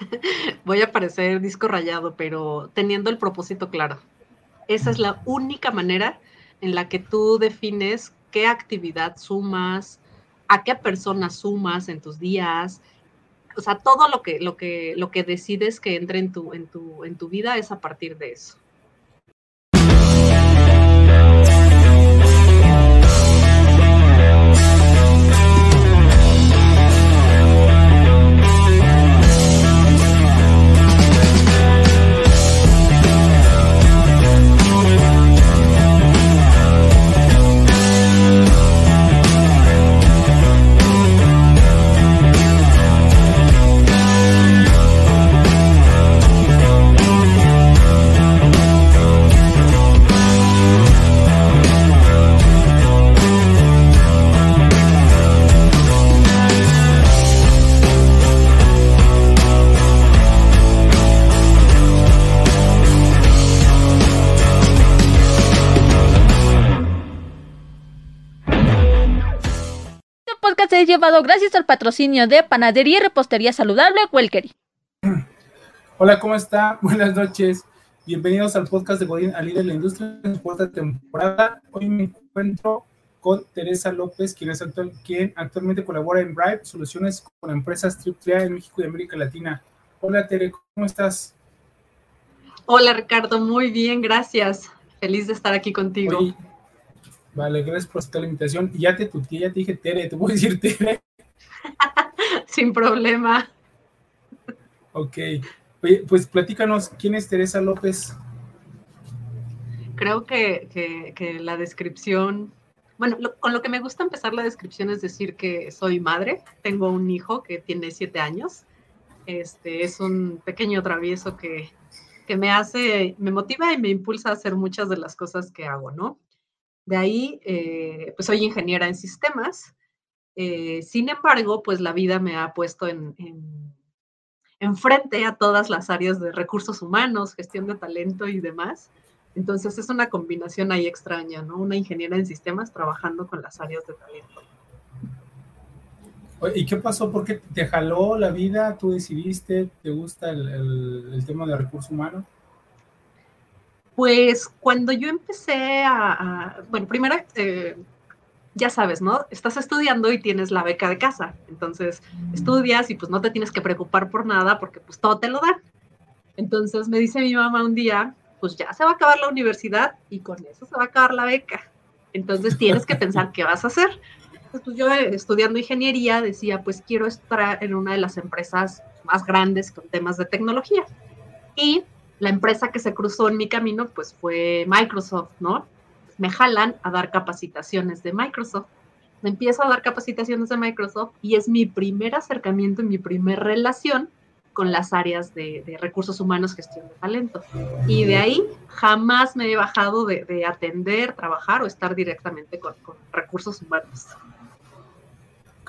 voy a parecer disco rayado, pero teniendo el propósito claro. Esa es la única manera en la que tú defines qué actividad sumas, a qué persona sumas en tus días. O sea, todo lo que, lo que, lo que decides que entre en tu, en, tu, en tu vida es a partir de eso. Llevado gracias al patrocinio de Panadería y Repostería Saludable Welkery. Hola, ¿cómo está? Buenas noches. Bienvenidos al podcast de Godín al líder de la industria en su cuarta temporada. Hoy me encuentro con Teresa López, quien, es actual, quien actualmente colabora en Bribe, soluciones con empresas AAA en México y América Latina. Hola, Tere, ¿cómo estás? Hola, Ricardo, muy bien, gracias. Feliz de estar aquí contigo. Vale, gracias por esta la invitación. Y ya te tuteé, ya te dije Tere, te puedo decir Tere. Sin problema. Ok. pues platícanos, ¿quién es Teresa López? Creo que, la descripción, bueno, con lo que me gusta empezar la descripción es decir que soy madre, tengo un hijo que tiene siete años, este es un pequeño travieso que, que me hace, me motiva y me impulsa a hacer muchas de las cosas que hago, ¿no? De ahí, eh, pues soy ingeniera en sistemas. Eh, sin embargo, pues la vida me ha puesto en, en, frente a todas las áreas de recursos humanos, gestión de talento y demás. Entonces es una combinación ahí extraña, ¿no? Una ingeniera en sistemas trabajando con las áreas de talento. ¿Y qué pasó? ¿Por qué te jaló la vida? ¿Tú decidiste? ¿Te gusta el, el tema de recursos humanos? Pues cuando yo empecé a, bueno, primero, eh, ya sabes, ¿no? Estás estudiando y tienes la beca de casa, entonces estudias y pues no te tienes que preocupar por nada porque pues todo te lo dan. Entonces me dice mi mamá un día, pues ya se va a acabar la universidad y con eso se va a acabar la beca. Entonces tienes que pensar qué vas a hacer. Entonces, pues yo eh, estudiando ingeniería decía, pues quiero estar en una de las empresas más grandes con temas de tecnología. Y la empresa que se cruzó en mi camino, pues fue Microsoft, ¿no? Me jalan a dar capacitaciones de Microsoft. Me empiezo a dar capacitaciones de Microsoft y es mi primer acercamiento, mi primer relación con las áreas de, recursos humanos, gestión de talento. Y de ahí jamás me he bajado de, atender, trabajar o estar directamente con, recursos humanos.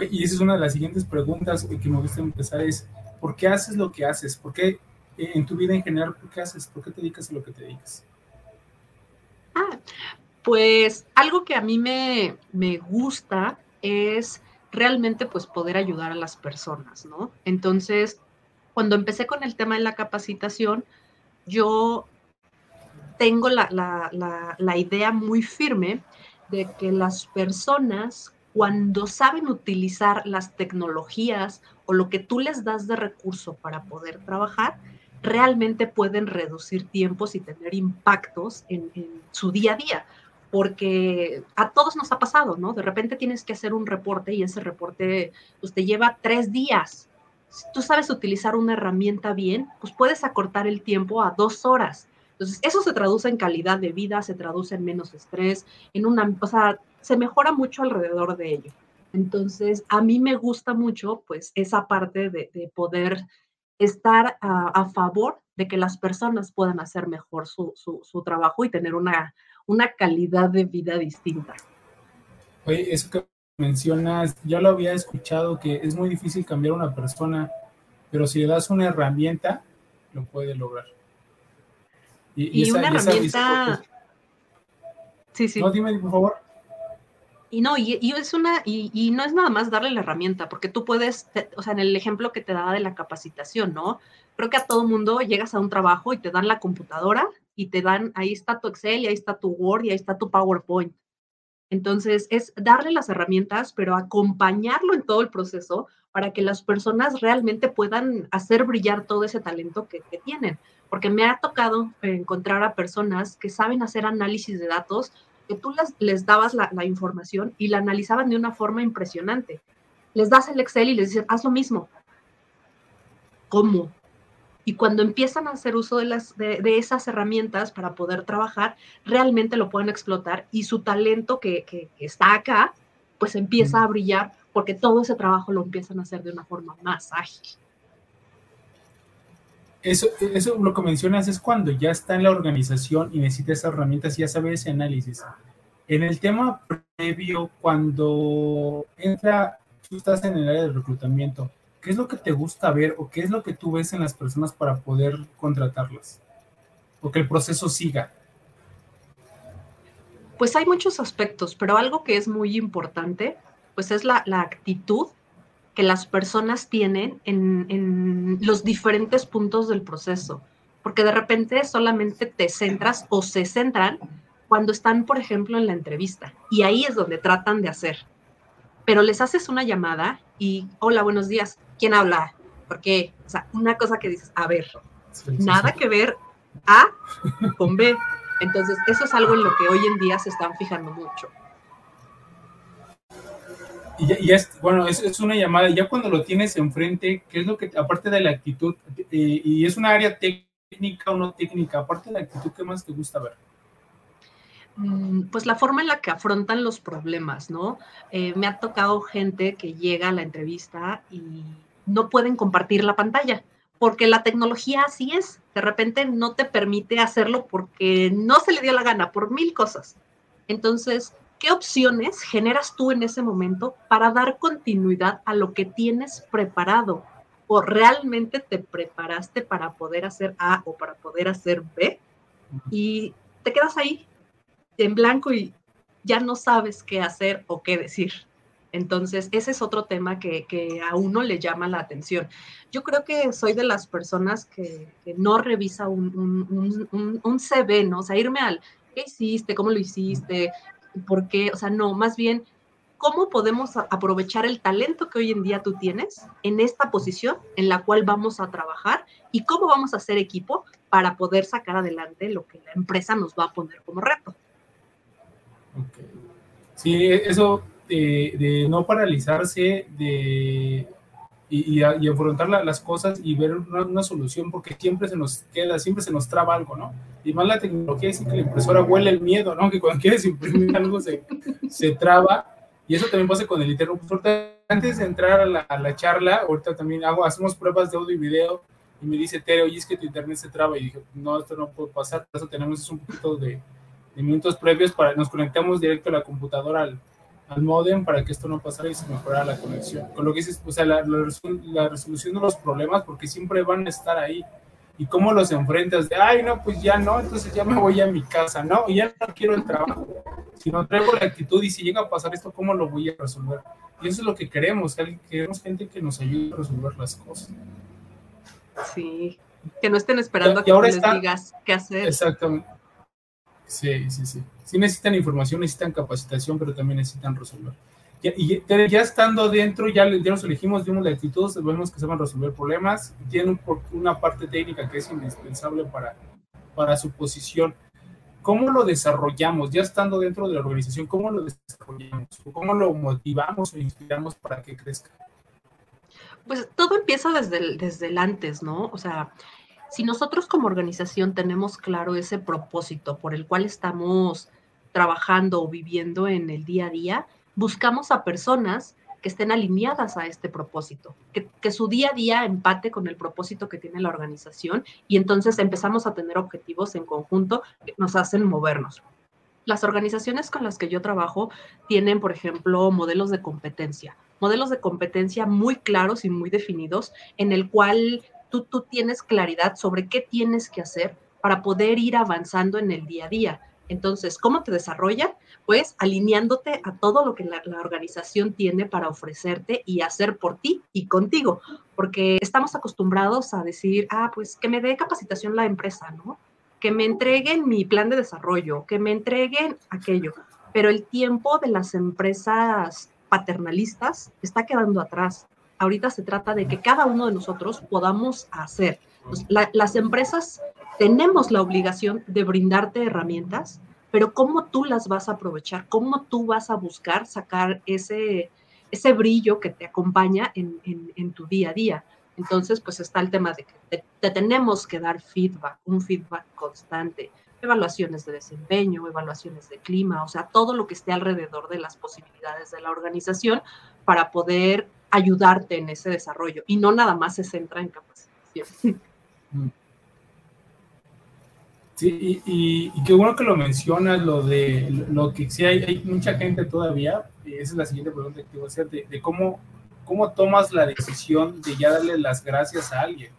y esa es una de las siguientes preguntas que me gusta empezar es, ¿por qué haces lo que haces? ¿Por qué en tu vida en general, ¿por qué haces? ¿Por qué te dedicas a lo que te dedicas? Ah, pues algo que a mí me, me gusta es realmente pues poder ayudar a las personas, ¿no? Entonces, cuando empecé con el tema de la capacitación, yo tengo la, la, la, idea muy firme de que las personas cuando saben utilizar las tecnologías o lo que tú les das de recurso para poder trabajar, realmente pueden reducir tiempos y tener impactos en, su día a día porque a todos nos ha pasado, ¿no? De repente tienes que hacer un reporte y ese reporte pues, te lleva tres días. Si tú sabes utilizar una herramienta bien, pues puedes acortar el tiempo a dos horas. Entonces, eso se traduce en calidad de vida, se traduce en menos estrés, en una, o sea, se mejora mucho alrededor de ello. Entonces, a mí me gusta mucho, pues, esa parte de, de poder estar a, favor de que las personas puedan hacer mejor su, trabajo y tener una, una calidad de vida distinta. Oye, eso que mencionas, ya lo había escuchado, que es muy difícil cambiar a una persona, pero si le das una herramienta, lo puede lograr. Y, una herramienta... sí, sí. No, dime, por favor. Y no, y, es una, y, no es nada más darle la herramienta, porque tú puedes, o sea, en el ejemplo que te daba de la capacitación, ¿no? Creo que a todo mundo llegas a un trabajo y te dan la computadora y te dan, ahí está tu Excel y ahí está tu Word y ahí está tu PowerPoint. Entonces, es darle las herramientas, pero acompañarlo en todo el proceso para que las personas realmente puedan hacer brillar todo ese talento que, tienen. Porque me ha tocado encontrar a personas que saben hacer análisis de datos, que tú les, les dabas la, la, información y la analizaban de una forma impresionante. Les das el Excel y les dices, haz lo mismo. ¿Cómo? Y cuando empiezan a hacer uso de, las, de, esas herramientas para poder trabajar, realmente lo pueden explotar y su talento que, que, está acá, pues empieza a brillar porque todo ese trabajo lo empiezan a hacer de una forma más ágil. Eso, eso lo que mencionas es cuando ya está en la organización y necesita esas herramientas y ya sabe ese análisis. En el tema previo, cuando entra, tú estás en el área de reclutamiento, ¿qué es lo que te gusta ver o qué es lo que tú ves en las personas para poder contratarlas? O que el proceso siga. Pues hay muchos aspectos, pero algo que es muy importante, pues es la, actitud que las personas tienen en, en, los diferentes puntos del proceso. Porque de repente solamente te centras o se centran cuando están, por ejemplo, en la entrevista. Y ahí es donde tratan de hacer. Pero les haces una llamada y, hola, buenos días, ¿quién habla? Porque, o sea, una cosa que dices, a ver, nada que ver A con B. Entonces, eso es algo en lo que hoy en día se están fijando mucho. Y ya, es, bueno, es, una llamada, ya cuando lo tienes enfrente, ¿qué es lo que, aparte de la actitud, eh, y es una área técnica o no técnica, aparte de la actitud, ¿qué más te gusta ver? Mm, pues la forma en la que afrontan los problemas, ¿no? Eh, me ha tocado gente que llega a la entrevista y no pueden compartir la pantalla, porque la tecnología así es, de repente no te permite hacerlo porque no se le dio la gana, por mil cosas. Entonces, ¿qué opciones generas tú en ese momento para dar continuidad a lo que tienes preparado? ¿O realmente te preparaste para poder hacer A o para poder hacer B? Y te quedas ahí en blanco y ya no sabes qué hacer o qué decir. Entonces, ese es otro tema que, a uno le llama la atención. Yo creo que soy de las personas que, no revisa un, un, CV, ¿no? O sea, irme al, ¿qué hiciste? ¿Cómo lo hiciste? ¿Por qué? O sea, no, más bien, ¿cómo podemos aprovechar el talento que hoy en día tú tienes en esta posición en la cual vamos a trabajar y cómo vamos a hacer equipo para poder sacar adelante lo que la empresa nos va a poner como reto? Sí, eso de, no paralizarse de, y, y, afrontar las cosas y ver una, solución, porque siempre se nos queda, siempre se nos traba algo, ¿no? Y más la tecnología dice que la impresora huele el miedo, ¿no? Que cuando quieres imprimir algo se, se traba. Y eso también pasa con el interruptor. Antes de entrar a la, a la, charla, ahorita también hago, hacemos pruebas de audio y video, y me dice Tere, oye, es que tu internet se traba. Y dije, no, esto no puede pasar, por eso tenemos un poquito de, de minutos previos para nos conectamos directo a la computadora al, al modem para que esto no pasara y se mejorara la conexión. Con lo que dices, o sea, la, la, resolución de los problemas, porque siempre van a estar ahí. ¿Y cómo los enfrentas? De, ay, no, pues ya no, entonces ya me voy a mi casa, ¿no? Y ya no quiero el trabajo. Si no traigo la actitud y si llega a pasar esto, ¿cómo lo voy a resolver? Y eso es lo que queremos, queremos gente que nos ayude a resolver las cosas. Sí, que no estén esperando a que ahora les digas qué hacer. Exactamente. Sí, sí, sí. Sí necesitan información, necesitan capacitación, pero también necesitan resolver. y ya estando dentro, ya, ya los elegimos, vimos la actitud, vemos que a resolver problemas, tienen una parte técnica que es indispensable para, para su posición. ¿Cómo lo desarrollamos? Ya estando dentro de la organización, ¿cómo lo desarrollamos? ¿Cómo lo motivamos o inspiramos para que crezca? Pues todo empieza desde desde el antes, ¿no? O sea, si nosotros como organización tenemos claro ese propósito por el cual estamos trabajando o viviendo en el día a día, buscamos a personas que estén alineadas a este propósito, que, su día a día empate con el propósito que tiene la organización y entonces empezamos a tener objetivos en conjunto que nos hacen movernos. Las organizaciones con las que yo trabajo tienen, por ejemplo, modelos de competencia, modelos de competencia muy claros y muy definidos en el cual tú, tú tienes claridad sobre qué tienes que hacer para poder ir avanzando en el día a día. Entonces, ¿cómo te desarrolla? Pues alineándote a todo lo que la, organización tiene para ofrecerte y hacer por ti y contigo, porque estamos acostumbrados a decir, ah, pues que me dé capacitación la empresa, ¿no? Que me entreguen mi plan de desarrollo, que me entreguen aquello, pero el tiempo de las empresas paternalistas está quedando atrás. Ahorita se trata de que cada uno de nosotros podamos hacer. Pues, las empresas tenemos la obligación de brindarte herramientas, pero cómo tú las vas a aprovechar, cómo tú vas a buscar sacar ese, ese brillo que te acompaña en, tu día a día. Entonces, pues está el tema de que te, tenemos que dar feedback, un feedback constante, evaluaciones de desempeño, evaluaciones de clima, o sea, todo lo que esté alrededor de las posibilidades de la organización para poder ayudarte en ese desarrollo y no nada más se centra en capacitación. Sí, y, qué bueno que lo mencionas, lo de lo que sí hay, mucha gente todavía, y esa es la siguiente pregunta que a hacer, de, cómo, cómo tomas la decisión de ya darle las gracias a alguien,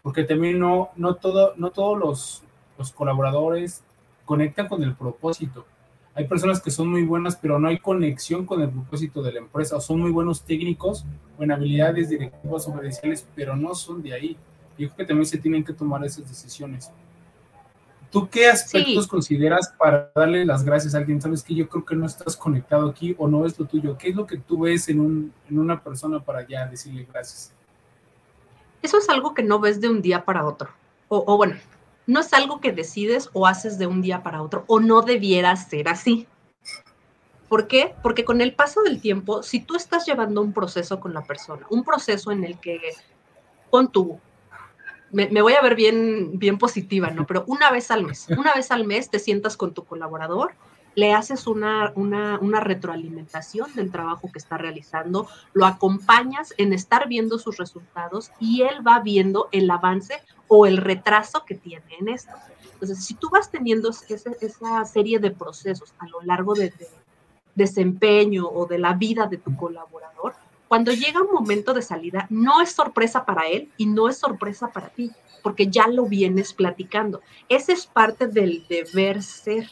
porque también no, no, todo, no todos los, los colaboradores conectan con el propósito. Hay personas que son muy buenas, pero no hay conexión con el propósito de la empresa, o son muy buenos técnicos o en habilidades directivas o gerenciales, pero no son de ahí. Yo creo que también se tienen que tomar esas decisiones. ¿Tú qué aspectos consideras para darle las gracias a alguien? Sabes que yo creo que no estás conectado aquí o no es lo tuyo. ¿Qué es lo que tú ves en, un, en una persona para ya decirle gracias? Eso es algo que no ves de un día para otro. O, o bueno, no es algo que decides o haces de un día para otro, o no debiera ser así. ¿Por qué? Porque con el paso del tiempo, si tú estás llevando un proceso con la persona, un proceso en el que con tu me, voy a ver bien, bien positiva, ¿no? Pero una vez al mes, una vez al mes te sientas con tu colaborador, le haces una, una, una, retroalimentación del trabajo que está realizando, lo acompañas en estar viendo sus resultados y él va viendo el avance o el retraso que tiene en esto. Entonces, si tú vas teniendo esa serie de procesos a lo largo de, de desempeño o de la vida de tu colaborador, cuando llega un momento de salida, no es sorpresa para él y no es sorpresa para ti, porque ya lo vienes platicando. Ese es parte del deber ser.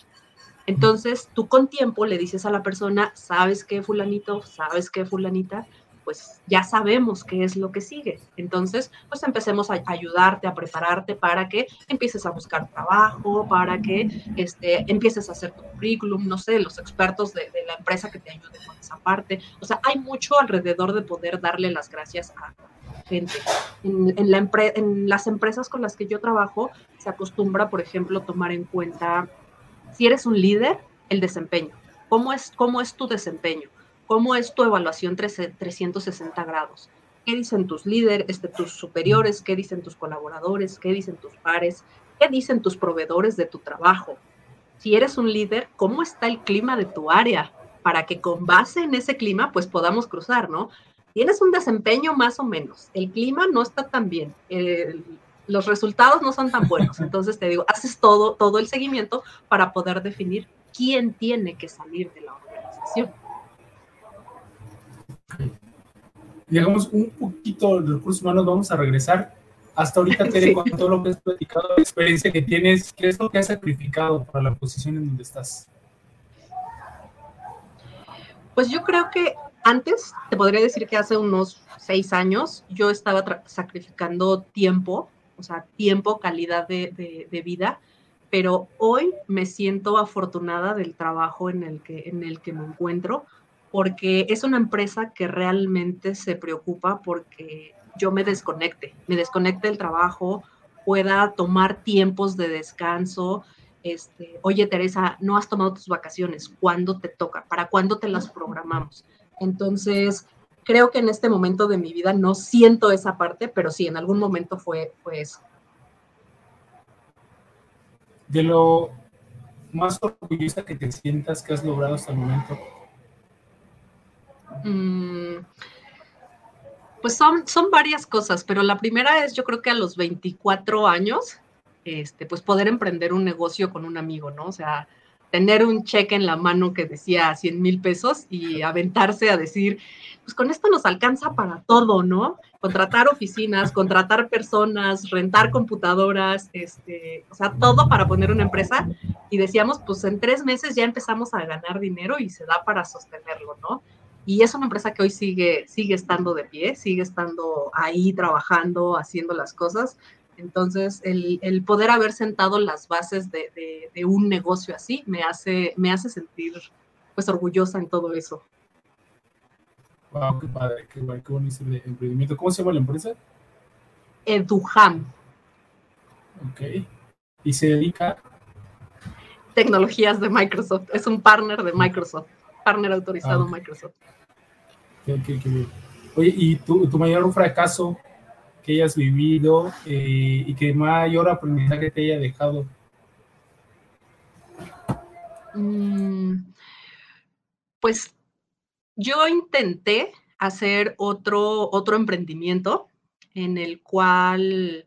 Entonces, tú con tiempo le dices a la persona, ¿sabes qué, fulanito? ¿Sabes qué, fulanita? Pues ya sabemos qué es lo que sigue. Entonces, pues empecemos a ayudarte, a prepararte para que empieces a buscar trabajo, para que este, empieces a hacer tu currículum, no sé, los expertos de, la empresa que te ayuden con esa parte. O sea, hay mucho alrededor de poder darle las gracias a gente. En, la en las empresas con las que yo trabajo, se acostumbra, por ejemplo, tomar en cuenta, si eres un líder, el desempeño. ¿Cómo es, cómo es tu desempeño? ¿Cómo es tu evaluación 360 grados? ¿Qué dicen tus líderes, este, tus superiores? ¿Qué dicen tus colaboradores? ¿Qué dicen tus pares? ¿Qué dicen tus proveedores de tu trabajo? Si eres un líder, ¿cómo está el clima de tu área? Para que con base en ese clima, pues podamos cruzar, ¿no? Tienes un desempeño más o menos, el clima no está tan bien, los resultados no son tan buenos, entonces te digo, haces todo, todo el seguimiento para poder definir quién tiene que salir de la organización digamos, un poquito de recursos humanos, vamos a regresar. Hasta ahorita, Tere, con todo lo que has platicado, la experiencia que tienes, ¿qué es lo que has sacrificado para la posición en donde estás? Pues yo creo que antes, te podría decir que hace unos seis años, yo estaba sacrificando tiempo, o sea, tiempo, calidad de, de, vida, pero hoy me siento afortunada del trabajo en el que, en el que me encuentro, porque es una empresa que realmente se preocupa porque yo me desconecte, me desconecte del trabajo, pueda tomar tiempos de descanso. Este, oye, Teresa, no has tomado tus vacaciones, ¿cuándo te toca? ¿Para cuándo te las programamos? Entonces, creo que en este momento de mi vida no siento esa parte, pero sí, en algún momento fue, fue eso. De lo más orgullosa que te sientas que has logrado hasta el momento, Mm, pues son, son varias cosas, pero la primera es yo creo que a los 24 años, este, pues poder emprender un negocio con un amigo, ¿no? O sea, tener un cheque en la mano que decía 100 mil pesos y aventarse a decir, pues con esto nos alcanza para todo, ¿no? Contratar oficinas, contratar personas, rentar computadoras, este, o sea, todo para poner una empresa. Y decíamos, pues en tres meses ya empezamos a ganar dinero y se da para sostenerlo, ¿no? Y es una empresa que hoy sigue, sigue estando de pie, sigue estando ahí trabajando, haciendo las cosas. Entonces, el, el poder haber sentado las bases de, de, de, un negocio así me hace, me hace sentir pues orgullosa en todo eso. Wow, qué padre, qué, qué bonito el emprendimiento. ¿Cómo se llama la empresa? Eduham. Ok. ¿Y se dedica? Tecnologías de Microsoft. Es un partner de Microsoft. Partner autorizado ah, okay. Microsoft. Okay, okay, okay. Oye, ¿y tu, tu, mayor fracaso que hayas vivido eh, y que mayor aprendizaje te haya dejado? Mm, pues yo intenté hacer otro, otro emprendimiento en el cual,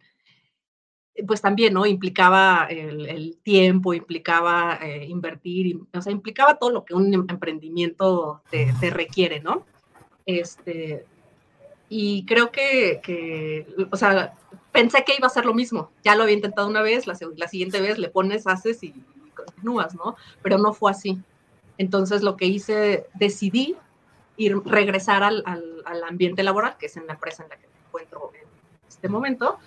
pues también, ¿no? Implicaba el, el tiempo, implicaba eh, invertir, o sea, implicaba todo lo que un emprendimiento te, te requiere, ¿no? Este, y creo que, que, o sea, pensé que iba a ser lo mismo. Ya lo había intentado una vez, la, la siguiente vez le pones, haces y, y continúas, ¿no? Pero no fue así. Entonces lo que hice, decidí ir, regresar al, al, al, ambiente laboral, que es en la empresa en la que me encuentro en este momento,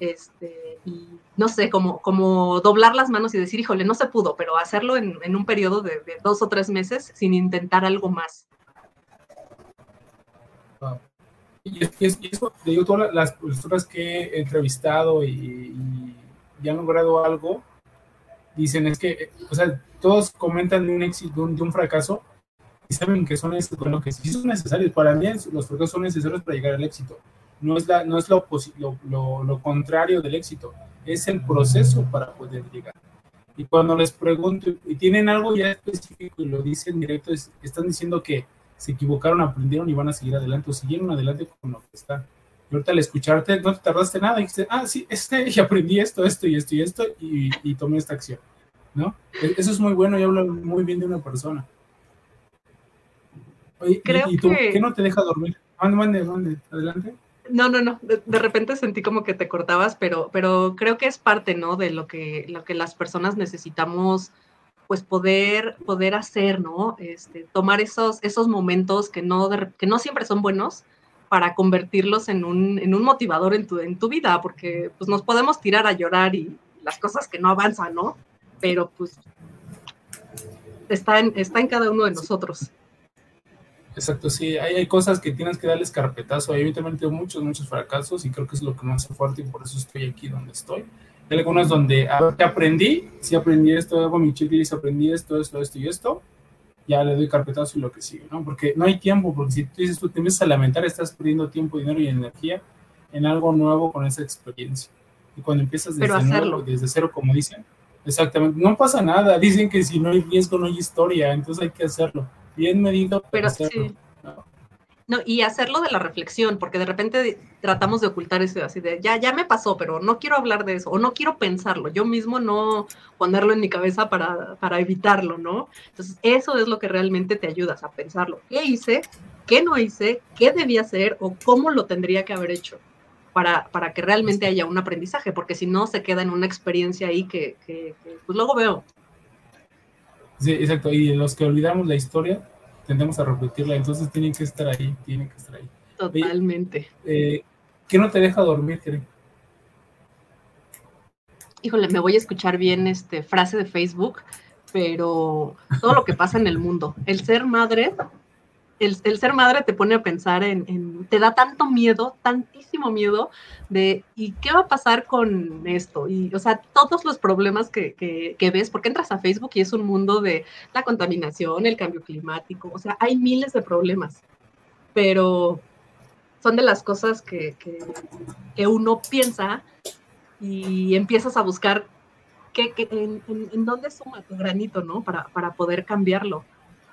este, y no sé, como, como doblar las manos y decir, híjole, no se pudo, pero hacerlo en, en un periodo de, dos o tres meses sin intentar algo más. Wow. Y, es, y digo, todas las personas que he entrevistado y, y, han logrado algo, dicen es que, o sea, todos comentan de un éxito, de un, de un fracaso, y saben que son bueno, que son necesarios. Para mí los fracasos son necesarios para llegar al éxito. No es, la, no es lo, lo, lo, lo, contrario del éxito, es el proceso para poder llegar. Y cuando les pregunto, y tienen algo ya específico y lo dicen directo, es, están diciendo que se equivocaron, aprendieron y van a seguir adelante, o siguieron adelante con lo que está. Y ahorita al escucharte, no te tardaste nada, y dijiste, ah, sí, este, y aprendí esto, esto y esto y esto, y, y tomé esta acción, ¿no? Eso es muy bueno y habla muy bien de una persona. Creo ¿y, y tú, que... qué no te deja dormir? Mande, mande, mande, adelante. No, no, no. De, de, repente sentí como que te cortabas, pero, pero creo que es parte, ¿no? De lo que, lo que las personas necesitamos, pues poder, poder hacer, ¿no? Este, tomar esos, esos momentos que no, de, que no siempre son buenos para convertirlos en un, en un motivador en tu, en tu vida, porque pues nos podemos tirar a llorar y las cosas que no avanzan, ¿no? Pero pues está en, está en cada uno de nosotros. Exacto, sí, hay, hay, cosas que tienes que darles carpetazo. Hay evidentemente muchos, muchos fracasos y creo que es lo que me hace fuerte y por eso estoy aquí donde estoy. Hay algunas donde aprendí, sí aprendí esto, hago mi checklist, aprendí esto, esto, esto y esto, ya le doy carpetazo y lo que sigue, ¿no? Porque no hay tiempo, porque si tú dices tú te empiezas a lamentar, estás perdiendo tiempo, dinero y energía en algo nuevo con esa experiencia. Y cuando empiezas desde, nuevo, desde cero, como dicen, exactamente, no pasa nada. Dicen que si no hay riesgo, no hay historia, entonces hay que hacerlo bien medido, pero sí. ¿no? no. y hacerlo de la reflexión, porque de repente tratamos de ocultar eso, así de, ya, ya me pasó, pero no quiero hablar de eso, o no quiero pensarlo, yo mismo no ponerlo en mi cabeza para, para evitarlo, ¿no? Entonces, eso es lo que realmente te ayudas a pensarlo. ¿Qué hice? ¿Qué no hice? ¿Qué debía hacer? ¿O cómo lo tendría que haber hecho? Para, para que realmente haya un aprendizaje, porque si no se queda en una experiencia ahí que, que, que pues luego veo, Sí, exacto. Y los que olvidamos la historia, tendemos a repetirla. Entonces tienen que estar ahí, tienen que estar ahí. Totalmente. Oye, eh, ¿Qué no te deja dormir, Keren? Híjole, me voy a escuchar bien este frase de Facebook, pero todo lo que pasa en el mundo. El ser madre el, el, ser madre te pone a pensar en, te da tanto miedo, tantísimo miedo de, ¿y qué va a pasar con esto? Y, o sea, todos los problemas que, que, que, ves, porque entras a Facebook y es un mundo de la contaminación, el cambio climático, o sea, hay miles de problemas, pero son de las cosas que, que, que uno piensa y empiezas a buscar qué en, en, en, dónde suma tu granito, ¿no? Para, para poder cambiarlo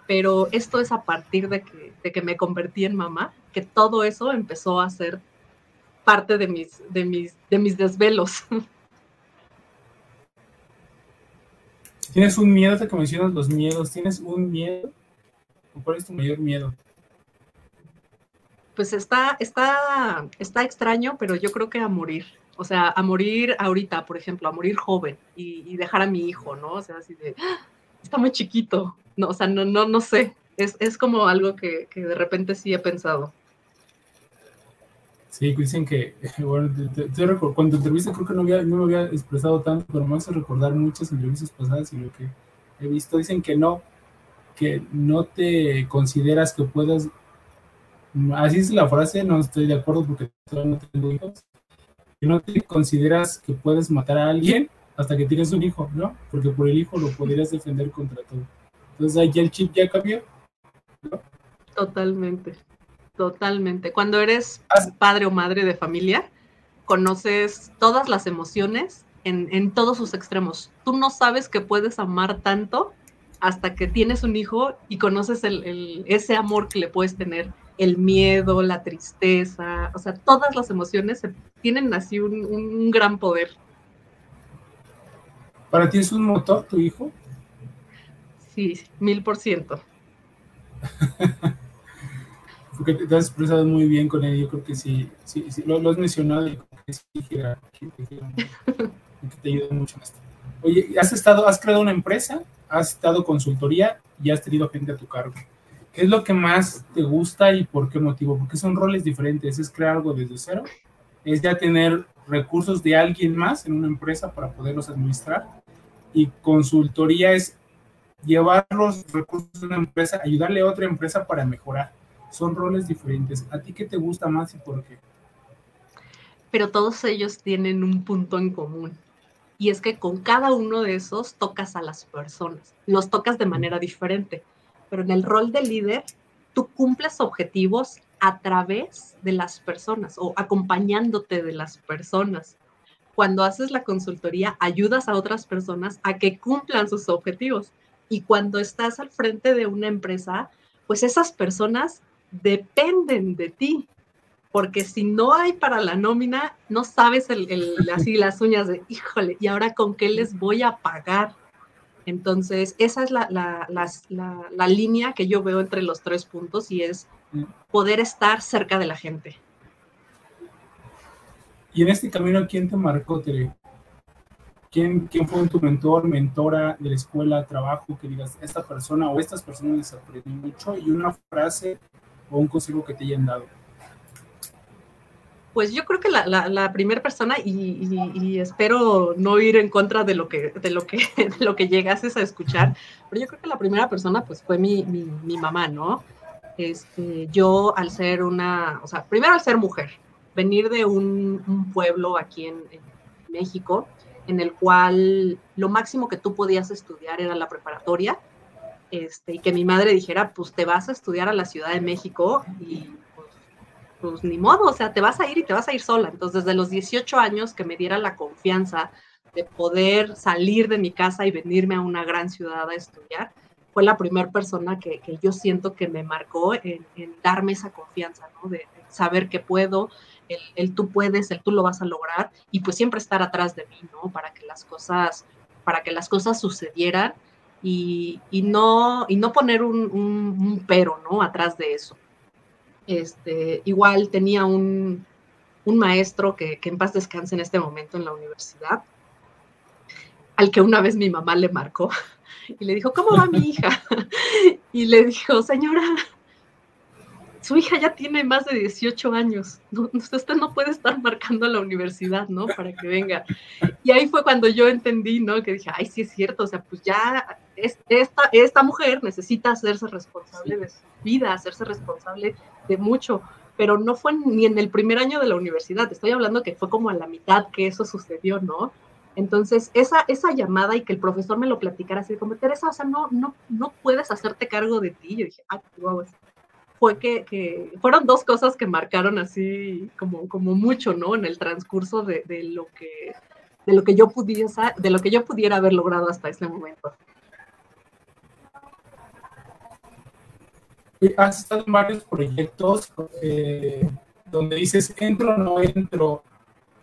pero esto es a partir de que, de que me convertí en mamá, que todo eso empezó a ser parte de mis, de mis, de mis desvelos. Tienes un miedo, te mencionas los miedos, ¿tienes un miedo? ¿Cuál es tu mayor miedo? Pues está, está, está extraño, pero yo creo que a morir. O sea, a morir ahorita, por ejemplo, a morir joven y, dejar a mi hijo, ¿no? O sea, así de. Está muy chiquito. No, o sea, no, no, no sé. Es, es como algo que, que de repente sí he pensado. Sí, dicen que, bueno, cuando entrevista creo que no, había, no me había expresado tanto, pero me hace recordar muchas entrevistas pasadas y lo que he visto. Dicen que no, que no te consideras que puedas, así es la frase, no estoy de acuerdo porque todavía no tengo hijos, que no te consideras que puedes matar a alguien hasta que tienes un hijo, ¿no? Porque por el hijo lo podrías defender contra todo. Entonces ahí ya el chip ya cambió. ¿no? Totalmente. Totalmente. Cuando eres padre o madre de familia, conoces todas las emociones en, todos sus extremos. Tú no sabes que puedes amar tanto hasta que tienes un hijo y conoces el, ese amor que le puedes tener, el miedo, la tristeza, o sea, todas las emociones tienen así un, un gran poder. ¿Para ti es un motor tu hijo? Sí, mil por ciento. porque te has expresado muy bien con él. Yo creo que sí, sí, sí lo, has mencionado y creo que sí, que, te ayuda mucho en esto. Oye, has estado, has creado una empresa, has estado consultoría y has tenido gente a tu cargo. ¿Qué es lo que más te gusta y por qué motivo? Porque son roles diferentes. Es crear algo desde cero, es ya tener recursos de alguien más en una empresa para poderlos administrar. Y consultoría es llevar los recursos de una empresa, ayudarle a otra empresa para mejorar son roles diferentes. ¿A ti qué te gusta más y por qué? Pero todos ellos tienen un punto en común. Y es que con cada uno de esos tocas a las personas. Los tocas de manera diferente. Pero en el rol de líder, tú cumples objetivos a través de las personas o acompañándote de las personas. Cuando haces la consultoría, ayudas a otras personas a que cumplan sus objetivos. Y cuando estás al frente de una empresa, pues esas personas dependen de ti, porque si no hay para la nómina, no sabes el, así las uñas de, híjole, ¿y ahora con qué les voy a pagar? Entonces, esa es la, la, línea que yo veo entre los tres puntos y es poder estar cerca de la gente. Y en este camino, ¿quién te marcó, Tere? ¿Quién, ¿Quién fue tu mentor, mentora de la escuela, trabajo, que digas, esta persona o estas personas les aprendí mucho? Y una frase o un consejo que te hayan dado? Pues yo creo que la, primera persona, y, espero no ir en contra de lo que, de lo que, de lo que llegases a escuchar, pero yo creo que la primera persona pues fue mi, mi, mamá, ¿no? Este, yo al ser una, o sea, primero al ser mujer, venir de un, pueblo aquí en, en, México, en el cual lo máximo que tú podías estudiar era la preparatoria, este, y que mi madre dijera, pues te vas a estudiar a la Ciudad de México y pues, pues, ni modo, o sea, te vas a ir y te vas a ir sola. Entonces, desde los 18 años que me diera la confianza de poder salir de mi casa y venirme a una gran ciudad a estudiar, fue la primera persona que, que, yo siento que me marcó en, darme esa confianza, ¿no? De, saber que puedo, el, tú puedes, el tú lo vas a lograr y pues siempre estar atrás de mí, ¿no? Para que las cosas, para que las cosas sucedieran y, no, y no poner un, pero, ¿no? Atrás de eso. Este, igual tenía un, maestro que, que, en paz descanse en este momento en la universidad, al que una vez mi mamá le marcó y le dijo, ¿cómo va mi hija? Y le dijo, señora, su hija ya tiene más de 18 años, usted no puede estar marcando a la universidad, ¿no? Para que venga. Y ahí fue cuando yo entendí, ¿no? Que dije, ay, sí es cierto, o sea, pues ya esta, esta mujer necesita hacerse responsable de su vida, hacerse responsable de mucho, pero no fue ni en el primer año de la universidad, estoy hablando que fue como a la mitad que eso sucedió, ¿no? Entonces, esa, esa llamada y que el profesor me lo platicara así como, Teresa, o sea, no, no, no puedes hacerte cargo de ti. Yo dije, ah, wow, fue que, fueron dos cosas que marcaron así como, como mucho, ¿no? En el transcurso de, de, lo que de lo que yo pudiera de lo que yo pudiera haber logrado hasta ese momento. Has estado en varios proyectos eh, donde dices entro o no entro.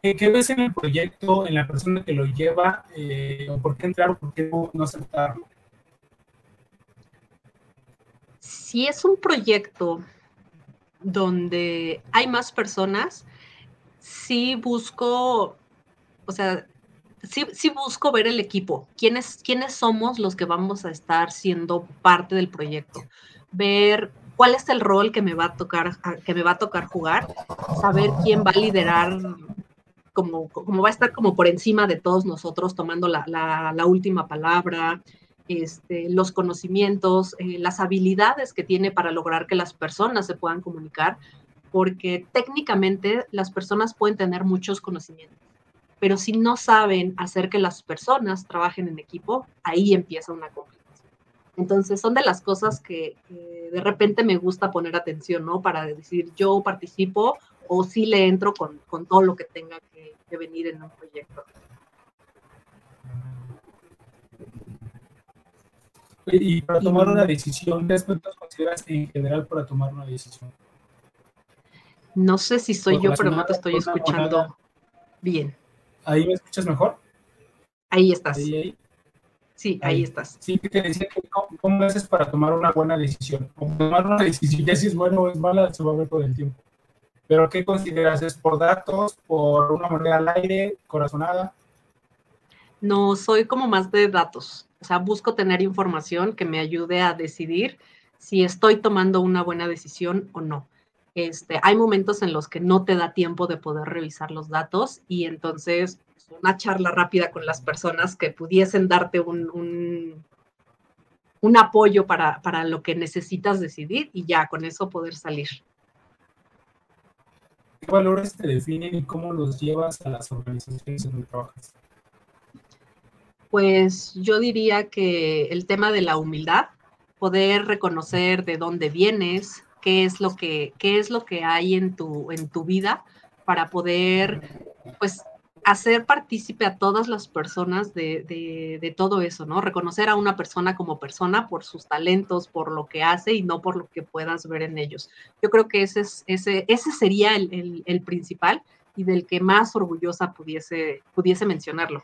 ¿Qué, ves en el proyecto, en la persona que lo lleva? Eh, ¿Por qué entrar o por qué no aceptarlo? Si es un proyecto donde hay más personas, sí busco, o sea, sí, sí busco ver el equipo, quiénes, quiénes somos los que vamos a estar siendo parte del proyecto, ver cuál es el rol que me va a tocar, que me va a tocar jugar, saber quién va a liderar, como, va a estar como por encima de todos nosotros, tomando la, la, última palabra, este, los conocimientos, eh, las habilidades que tiene para lograr que las personas se puedan comunicar, porque técnicamente las personas pueden tener muchos conocimientos, pero si no saben hacer que las personas trabajen en equipo, ahí empieza una complicación. Entonces son de las cosas que, de repente me gusta poner atención, ¿no? Para decir, yo participo o sí le entro con, con todo lo que tenga que, que venir en un proyecto. Y para tomar una decisión, ¿qué aspectos consideras en general para tomar una decisión? No sé si soy yo, pero no te estoy escuchando bien. ¿Ahí me escuchas mejor? Ahí estás. ¿Ahí, Sí, ahí, estás. Sí, que te decía que cómo, haces para tomar una buena decisión. tomar una decisión, ya si es buena o es mala, se va a ver con el tiempo. Pero ¿qué consideras? ¿Es por datos, por una moneda al aire, corazonada? No, soy como más de datos. O sea, busco tener información que me ayude a decidir si estoy tomando una buena decisión o no. Este, hay momentos en los que no te da tiempo de poder revisar los datos y entonces pues, una charla rápida con las personas que pudiesen darte un, un, apoyo para, para, lo que necesitas decidir y ya con eso poder salir. ¿Qué valores te definen y cómo los llevas a las organizaciones en donde trabajas? Pues yo diría que el tema de la humildad, poder reconocer de dónde vienes, qué es lo que, qué es lo que hay en tu, en tu vida para poder, pues, hacer partícipe a todas las personas de, de, todo eso, ¿no? Reconocer a una persona como persona por sus talentos, por lo que hace y no por lo que puedas ver en ellos. Yo creo que ese, es, ese, ese sería el, el, el principal y del que más orgullosa pudiese, pudiese mencionarlo.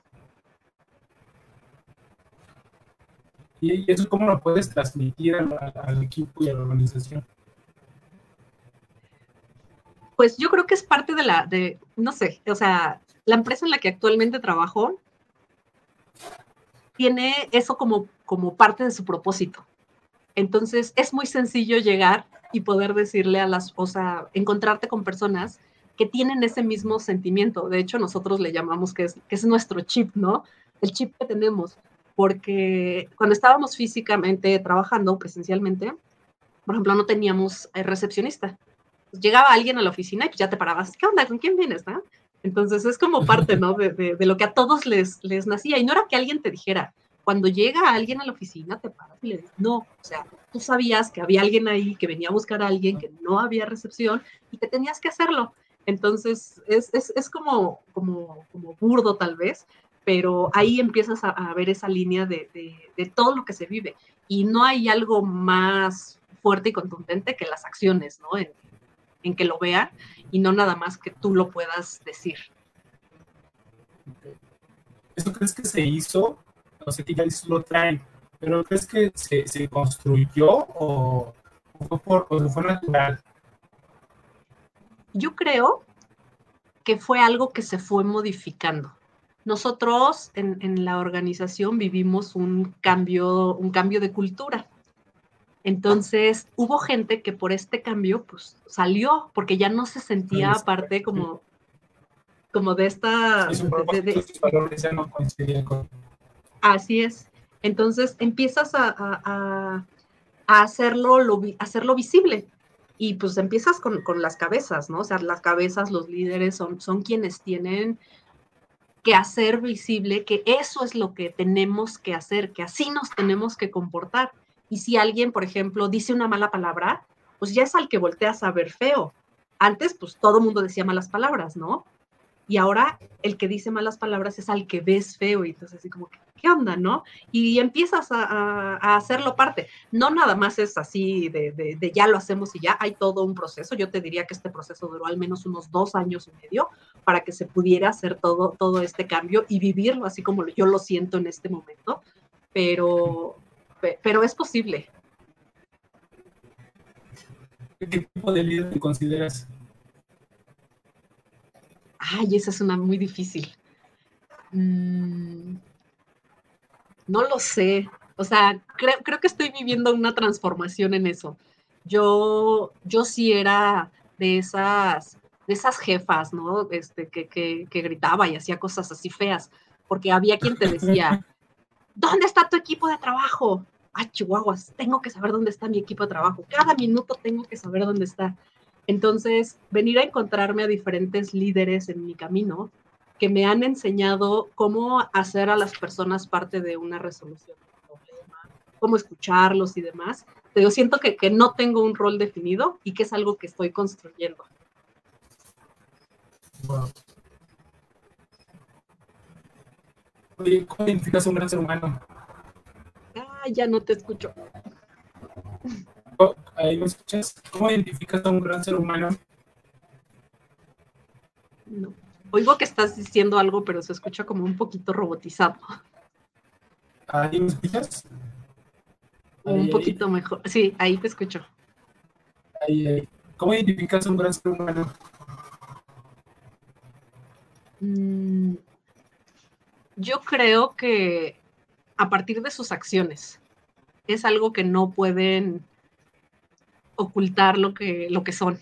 ¿Y eso cómo lo puedes transmitir al, equipo y a la organización? Pues yo creo que es parte de la, no sé, o sea, la empresa en la que actualmente trabajo tiene eso como, como parte de su propósito. Entonces es muy sencillo llegar y poder decirle a las, o sea, encontrarte con personas que tienen ese mismo sentimiento. De hecho, nosotros le llamamos que es, que es nuestro chip, ¿no? El chip que tenemos. Porque cuando estábamos físicamente trabajando presencialmente, por ejemplo, no teníamos eh, recepcionista llegaba alguien a la oficina y pues ya te parabas, ¿qué onda? ¿Con quién vienes? ¿no? Entonces es como parte, ¿no? De, de, lo que a todos les, les nacía. Y no era que alguien te dijera, cuando llega alguien a la oficina, te paras y le dices, no, o sea, tú sabías que había alguien ahí que venía a buscar a alguien, que no había recepción y que tenías que hacerlo. Entonces es, es, es como, como, como burdo tal vez, pero ahí empiezas a, a ver esa línea de, de, todo lo que se vive. Y no hay algo más fuerte y contundente que las acciones, ¿no? En, en que lo vean y no nada más que tú lo puedas decir. ¿Eso crees que se hizo? No sé qué ya lo traen, pero ¿crees que se, construyó o, por, o fue natural? Yo creo que fue algo que se fue modificando. Nosotros en, en, la organización vivimos un cambio, un cambio de cultura. Entonces, hubo gente que por este cambio, pues salió, porque ya no se sentía aparte como, como de esta... Así es. Entonces, empiezas a, hacerlo, hacerlo visible y pues empiezas con, con, las cabezas, ¿no? O sea, las cabezas, los líderes son, son quienes tienen que hacer visible que eso es lo que tenemos que hacer, que así nos tenemos que comportar. Y si alguien, por ejemplo, dice una mala palabra, pues ya es al que volteas a ver feo. Antes, pues todo mundo decía malas palabras, ¿no? Y ahora el que dice malas palabras es al que ves feo y entonces así como, ¿qué onda, no? Y empiezas a, hacerlo parte. No nada más es así de, de, ya lo hacemos y ya hay todo un proceso. Yo te diría que este proceso duró al menos unos dos años y medio, para que se pudiera hacer todo, todo este cambio y vivirlo así como yo lo siento en este momento, pero, pero es posible. ¿Qué tipo de líder te consideras? Ay, esa es una muy difícil. Mm, no lo sé. O sea, creo, creo que estoy viviendo una transformación en eso. Yo, yo sí era de esas, de esas jefas, ¿no? Este, que, que, que gritaba y hacía cosas así feas, porque había quien te decía, ¿dónde está tu equipo de trabajo? Ah, chihuahuas, tengo que saber dónde está mi equipo de trabajo. Cada minuto tengo que saber dónde está. Entonces, venir a encontrarme a diferentes líderes en mi camino que me han enseñado cómo hacer a las personas parte de una resolución del problema, cómo escucharlos y demás. Yo siento que, que no tengo un rol definido y que es algo que estoy construyendo. Wow. Oye, ¿cómo identificas a un gran ser humano? Ah, ya no te escucho. Oh, ahí me escuchas. ¿Cómo identificas a un gran ser humano? No. Oigo que estás diciendo algo, pero se escucha como un poquito robotizado. ¿Ahí me escuchas? un Ahí, poquito mejor. Sí, ahí te escucho. ahí. ¿Cómo identificas a un gran ser humano? Mm, yo creo que a partir de sus acciones es algo que no pueden ocultar lo que, lo que son.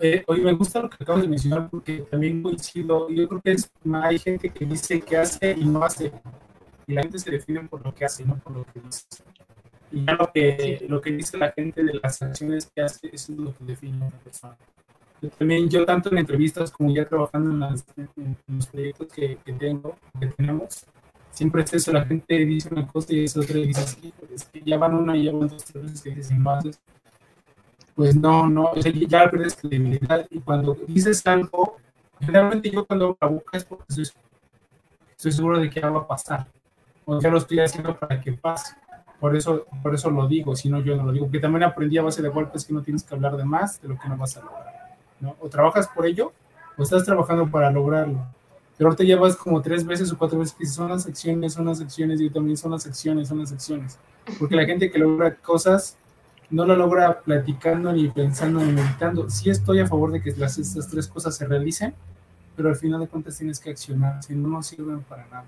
Eh, oye, me gusta lo que acabas de mencionar porque también coincido. Yo creo que hay gente que dice que hace y no hace. Y la gente se define por lo que hace, no por lo que dice. Y ya lo que, lo que dice la gente de las acciones que hace, eso es lo que define a una persona. Yo también, yo tanto en entrevistas como ya trabajando en, las- en los proyectos que, que tengo, que tenemos, siempre es eso, la gente dice una cosa y es otra y dice así, es que ya van una y ya van dos, tres veces que dicen más, pues no, no, o sea, ya pierdes credibilidad y cuando dices algo, generalmente yo cuando abro la boca es porque estoy, estoy seguro de que ya va a pasar, o ya lo estoy haciendo para que pase. Por eso, por eso lo digo, si no yo no lo digo, porque también aprendí a base de golpes que no tienes que hablar de más de lo que no vas a lograr. ¿no? O trabajas por ello, o estás trabajando para lograrlo. Pero ahorita ya vas como tres veces o cuatro veces que son las acciones, son las acciones, yo también son las acciones, son las acciones. Porque la gente que logra cosas no lo logra platicando ni pensando ni meditando. Sí estoy a favor de que las, estas tres cosas se realicen, pero al final de cuentas tienes que accionar, si no, no sirven para nada.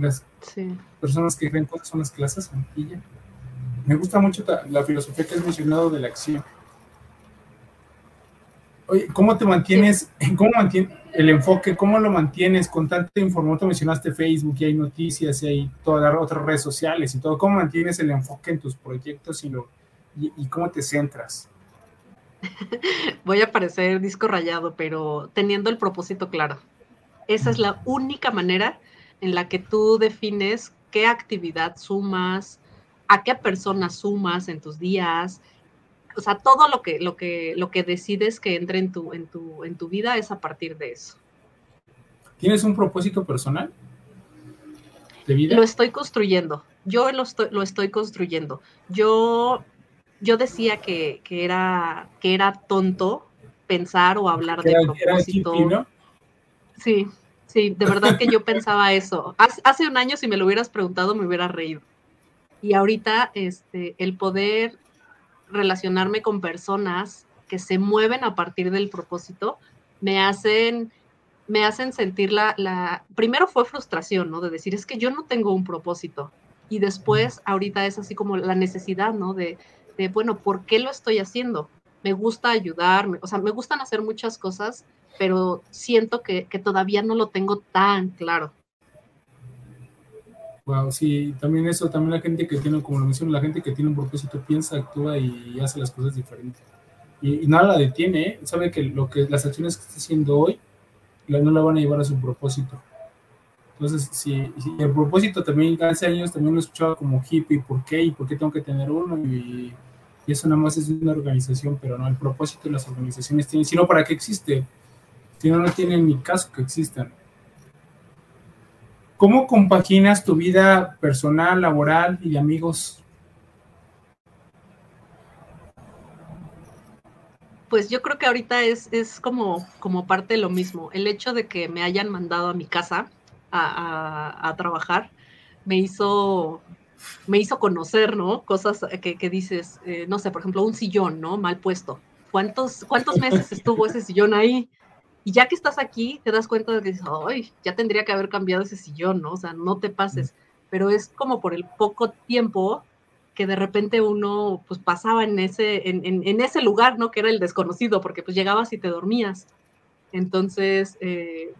Las Sí. personas que creen cosas son las que las hacen. Y ya. Me gusta mucho la filosofía que has mencionado de la acción. Oye, ¿cómo te mantienes, cómo mantienes el enfoque, cómo lo mantienes con tanta información? Mencionaste Facebook y hay noticias y hay todas las otras redes sociales y todo. ¿Cómo mantienes el enfoque en tus proyectos y, lo, y, y cómo te centras? Voy a parecer disco rayado, pero teniendo el propósito claro. Esa es la única manera en la que tú defines qué actividad sumas, a qué persona sumas en tus días. O sea, todo lo que, lo que, lo que decides que entre en tu, en, tu, en tu vida es a partir de eso. ¿Tienes un propósito personal de vida? Lo estoy construyendo. Yo lo estoy, lo estoy construyendo. Yo, yo decía que, que, era, que era tonto pensar o hablar de Era- era propósito. hippie, ¿no? Sí, sí, de verdad que yo pensaba eso. Hace, un año, si me lo hubieras preguntado, me hubiera reído. Y ahorita, este, el poder relacionarme con personas que se mueven a partir del propósito, me hacen, me hacen sentir la, la, primero fue frustración, ¿no? De decir, es que yo no tengo un propósito. Y después, ahorita es así como la necesidad, ¿no? De, de bueno, ¿por qué lo estoy haciendo? Me gusta ayudar, me- o sea, me gustan hacer muchas cosas, pero siento que, que todavía no lo tengo tan claro. Wow, sí, también eso, también la gente que tiene, como lo menciono, la gente que tiene un propósito piensa, actúa y hace las cosas diferentes. Y, nada la detiene, ¿eh? sabe que lo que las acciones que está haciendo hoy la- no la van a llevar a su propósito. Entonces, si, si el propósito también hace años también lo escuchaba como hippie, ¿por qué? ¿Y por qué tengo que tener uno? Y, y eso nada más es una organización, pero no, el propósito de las organizaciones tienen, sino para qué existe. Si no, tienen ni caso que existan. ¿Cómo compaginas tu vida personal, laboral y amigos? Pues yo creo que ahorita es, es como, como parte de lo mismo. El hecho de que me hayan mandado a mi casa a, trabajar me hizo, me hizo conocer, ¿no? Cosas que, dices, eh, no sé, por ejemplo, un sillón, ¿no? Mal puesto. ¿Cuántos, ¿Cuántos meses estuvo ese sillón ahí? Y ya que estás aquí, te das cuenta de que dices, ay, ya tendría que haber cambiado ese sillón, ¿no? O sea, no te pases. Pero es como por el poco tiempo que de repente uno pues pasaba en ese, en, ese lugar, ¿no? Que era el desconocido, porque pues llegabas y te dormías. Entonces, eh,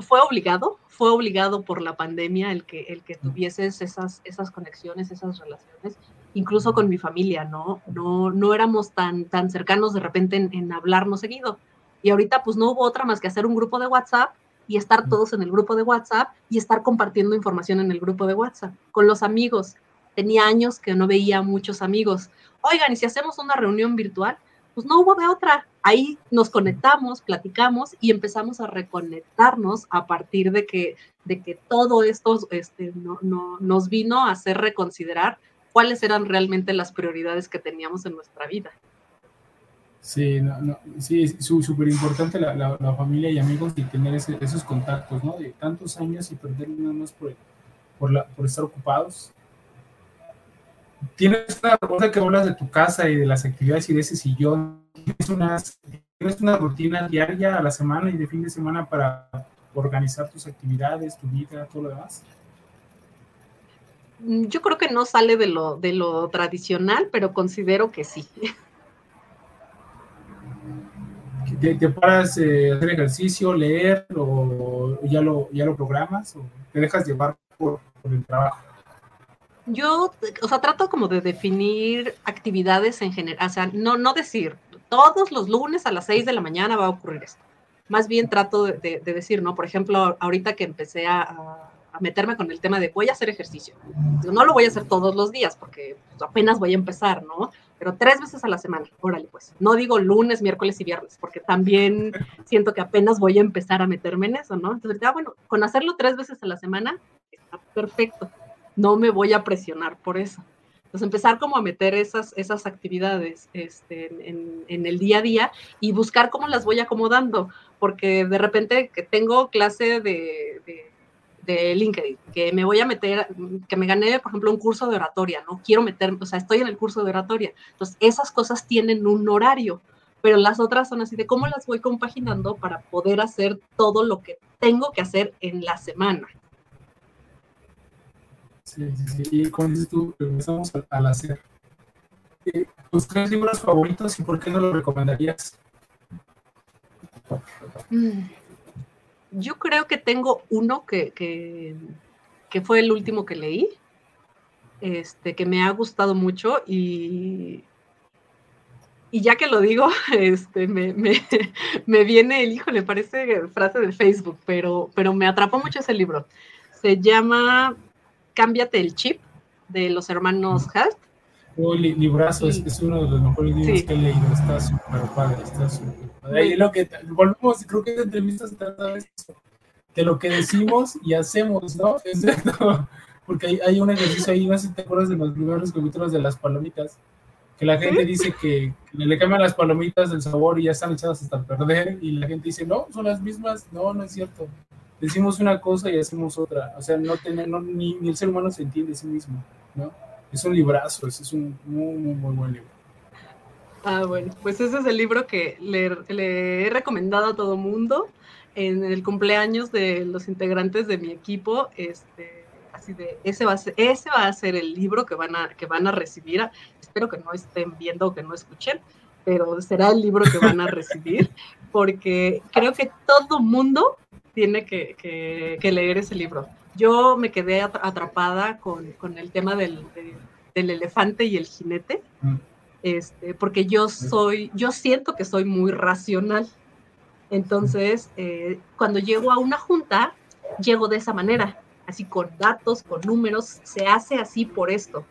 fue obligado, fue obligado por la pandemia el que, el que tuvieses esas, esas conexiones, esas relaciones, incluso con mi familia, ¿no? No, no éramos tan, tan cercanos de repente en, en hablarnos seguido. Y ahorita pues no hubo otra más que hacer un grupo de WhatsApp y estar todos en el grupo de WhatsApp y estar compartiendo información en el grupo de WhatsApp con los amigos tenía años que no veía muchos amigos. Oigan, ¿y si hacemos una reunión virtual? Pues no hubo de otra. Ahí nos conectamos, platicamos y empezamos a reconectarnos a partir de que, de que todo esto este, no, nos vino a hacer reconsiderar cuáles eran realmente las prioridades que teníamos en nuestra vida. Sí, no, sí, es súper importante la, familia y amigos y tener esos contactos, ¿no? De tantos años y perder nada más por, por, por estar ocupados tienes una cosa que hablas de tu casa y de las actividades y de ese sillón. ¿Tienes una, tienes una rutina diaria a la semana y de fin de semana para organizar tus actividades, tu vida, todo lo demás? Yo creo que no sale de lo, de lo tradicional, pero considero que sí. ¿Te, paras eh, hacer ejercicio, leer o ya lo, ya lo programas o te dejas llevar por el trabajo? yo, o sea, trato como de definir actividades en general, o sea, no, no decir, todos los lunes a las 6 de la mañana va a ocurrir esto. Más bien trato de, decir, ¿no? Por ejemplo, ahorita que empecé a, meterme con el tema de voy a hacer ejercicio. No lo voy a hacer todos los días porque pues, apenas voy a empezar, ¿no? Pero tres veces a la semana, órale pues. No digo lunes, miércoles y viernes, porque también siento que apenas voy a empezar a meterme en eso, ¿no? Entonces, ah, bueno, con hacerlo tres veces a la semana está perfecto no me voy a presionar por eso. Entonces empezar como a meter esas, esas actividades este, en, el día a día y buscar cómo las voy acomodando, porque de repente que tengo clase de, de, LinkedIn, que me voy a meter, que me gané, por ejemplo, un curso de oratoria, ¿no? Quiero meter, o sea, estoy en el curso de oratoria. Entonces, esas cosas tienen un horario, pero las otras son así de cómo las voy compaginando para poder hacer todo lo que tengo que hacer en la semana. Sí, sí, sí. Y como dices tú, empezamos al, hacer. Eh, ¿Tus tres libros favoritos y por qué no los recomendarías? Mm, yo creo que tengo uno que, que, que, fue el último que leí, este, que me ha gustado mucho y, y ya que lo digo, este, me, me, me viene el hijo, le parece frase de Facebook, pero, pero me atrapó mucho ese libro. Se llama Cámbiate el chip de los hermanos Hart. Oh, librazo, es, uno de los mejores libros que he leído, está súper padre, está súper Y lo que volvemos, creo que esta entrevista se trata de eso, de lo que decimos y hacemos, ¿no? Exacto. Porque hay, hay un ejercicio ahí, no sé si te acuerdas de los primeros capítulos de las palomitas, que la gente dice que, le cambian las palomitas del sabor y ya están echadas hasta perder, y la gente dice, no, son las mismas, no, no es cierto decimos una cosa y hacemos otra. O sea, no tener, ni, ni, el ser humano se entiende a sí mismo, ¿no? Es un librazo, es un muy, muy, muy buen libro. Ah, bueno, pues ese es el libro que le, he recomendado a todo mundo en el cumpleaños de los integrantes de mi equipo. Este, así de, ese va a ser, ese va a ser el libro que van a, que van a recibir. Espero que no estén viendo o que no escuchen, pero será el libro que van a recibir, porque creo que todo mundo tiene que, leer ese libro. Yo me quedé atrapada con, el tema del, elefante y el jinete, mm. Este, porque yo soy, yo siento que soy muy racional. Entonces, eh, cuando llego a una junta, llego de esa manera, así con datos, con números, se hace así por esto.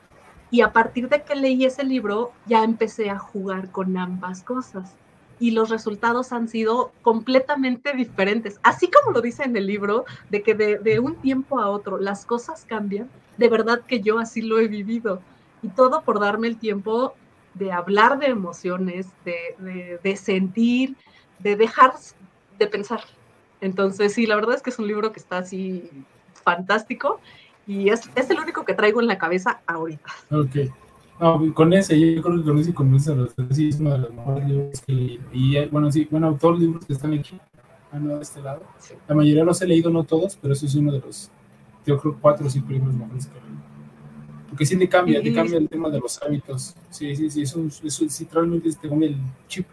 Y a partir de que leí ese libro, ya empecé a jugar con ambas cosas y los resultados han sido completamente diferentes. Así como lo dice en el libro, de que de, un tiempo a otro las cosas cambian, de verdad que yo así lo he vivido. Y todo por darme el tiempo de hablar de emociones, de, sentir, de dejar de pensar. Entonces, sí, la verdad es que es un libro que está así fantástico y es, es el único que traigo en la cabeza ahorita. Ok. No, con ese, yo creo que con ese con ese, sí, es uno de los mejores libros que leí. Y bueno, sí, bueno, todos los libros que están aquí, ah, no, de este lado. La mayoría los he leído, no todos, pero eso es uno de los, yo creo, cuatro o cinco libros mejores que leí. Porque sí te cambia, te cambia el tema de los hábitos. Sí, sí, sí, eso, eso sí, realmente te cambia el chip.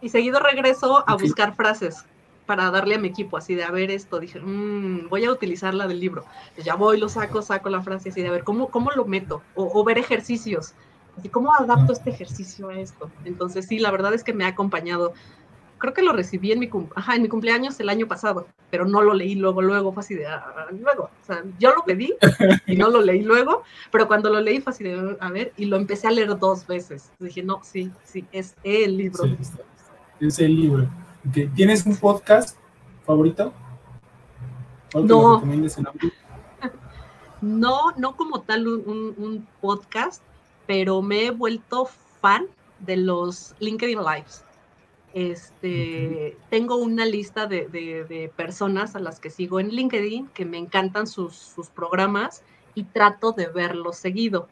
Y seguido regreso a buscar frases para darle a mi equipo, así de a ver esto, dije, mmm, voy a utilizar la del libro. Pues ya voy, lo saco, saco la frase así de a ver, ¿cómo, cómo lo meto? O, ver ejercicios, así, ¿cómo adapto este ejercicio a esto? Entonces sí, la verdad es que me ha acompañado. Creo que lo recibí en mi, en mi cumpleaños el año pasado, pero no lo leí luego, luego, fue así de, ah, luego, o sea, yo lo pedí y no lo leí luego, pero cuando lo leí fue así de, a ver, y lo empecé a leer dos veces. Dije, no, sí, sí, es el libro. es el libro. ¿Tienes un podcast favorito? No. No, no como tal un, podcast, pero me he vuelto fan de los LinkedIn Lives. Este, Tengo una lista de, personas a las que sigo en LinkedIn que me encantan sus, programas y trato de verlos seguido.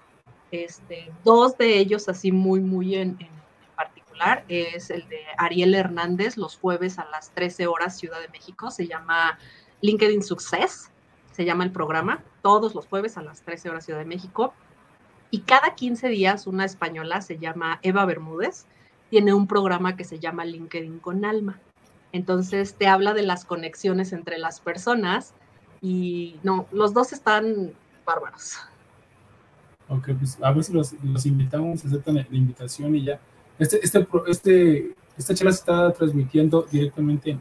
Este, dos de ellos así muy, muy en es el de Ariel Hernández los jueves a las 13 horas Ciudad de México. Se llama LinkedIn Success, se llama el programa, todos los jueves a las 13 horas Ciudad de México. Y cada 15 días una española se llama Eva Bermúdez, tiene un programa que se llama LinkedIn con Alma. Entonces te habla de las conexiones entre las personas y no, los dos están bárbaros. Ok, pues a si los, los invitamos, aceptan la invitación y ya este, este, este, esta charla se está transmitiendo directamente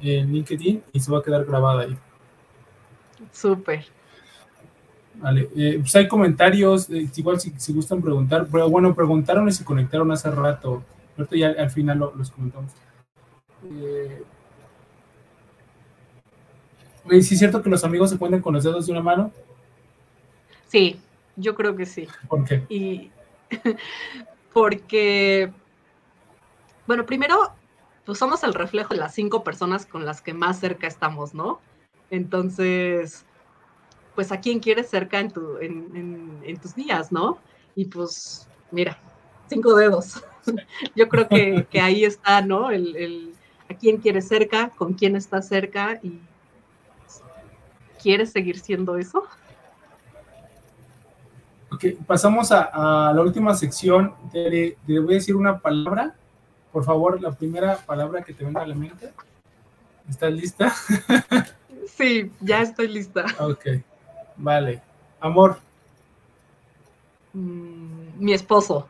en LinkedIn y se va a quedar grabada ahí. Súper. Vale, eh, pues hay comentarios, eh, igual si, si, gustan preguntar, pero bueno, preguntaron y se conectaron hace rato, ahorita ya al final los comentamos. Eh, ¿Sí es cierto que los amigos se cuentan con los dedos de una mano? Sí, yo creo que sí. ¿Por qué? Y porque, bueno, primero, pues somos el reflejo de las cinco personas con las que más cerca estamos, ¿no? Entonces, pues a quién quieres cerca en, tu, en, tus días, ¿no? Y pues, mira, cinco dedos. Yo creo que, ahí está, ¿no? El, el, a quién quieres cerca, con quién estás cerca y ¿quieres seguir siendo eso? Ok, pasamos a, la última sección. Te, voy a decir una palabra. Por favor, la primera palabra que te venga a la mente. ¿Estás lista? Sí, ya estoy lista. Ok, vale. Amor. Mm, mi esposo.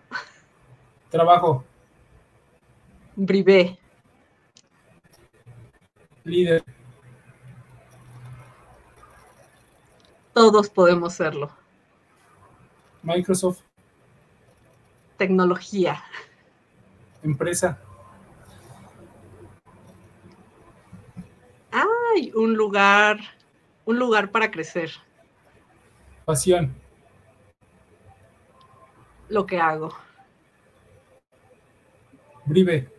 Trabajo. Brivé. Líder. Todos podemos serlo. Microsoft. Tecnología. Empresa. Ay, un lugar, un lugar para crecer. Pasión. Lo que hago. Brive.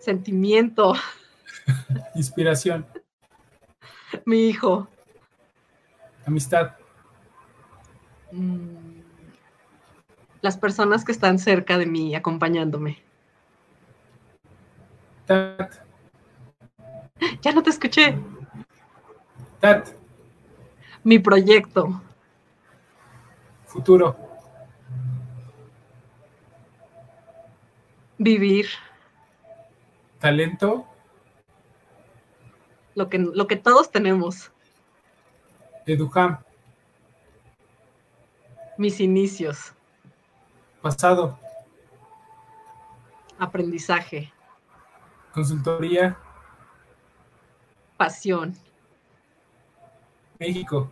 Sentimiento. Inspiración. Mi hijo. Amistad. Mm, las personas que están cerca de mí acompañándome. Tat. Ya no te escuché. Tat. Mi proyecto. Futuro. Vivir. Talento. Lo que, lo que todos tenemos. Educam. Mis inicios. Pasado. Aprendizaje. Consultoría. Pasión. México.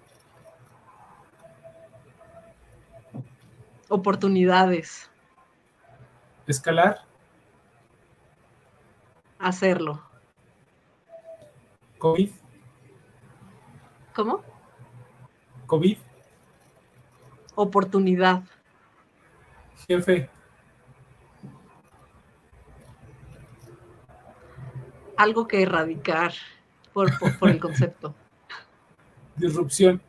Oportunidades. Escalar. Hacerlo. COVID. ¿Cómo? COVID. Oportunidad. Jefe. Algo que erradicar por, por, por el concepto. Disrupción.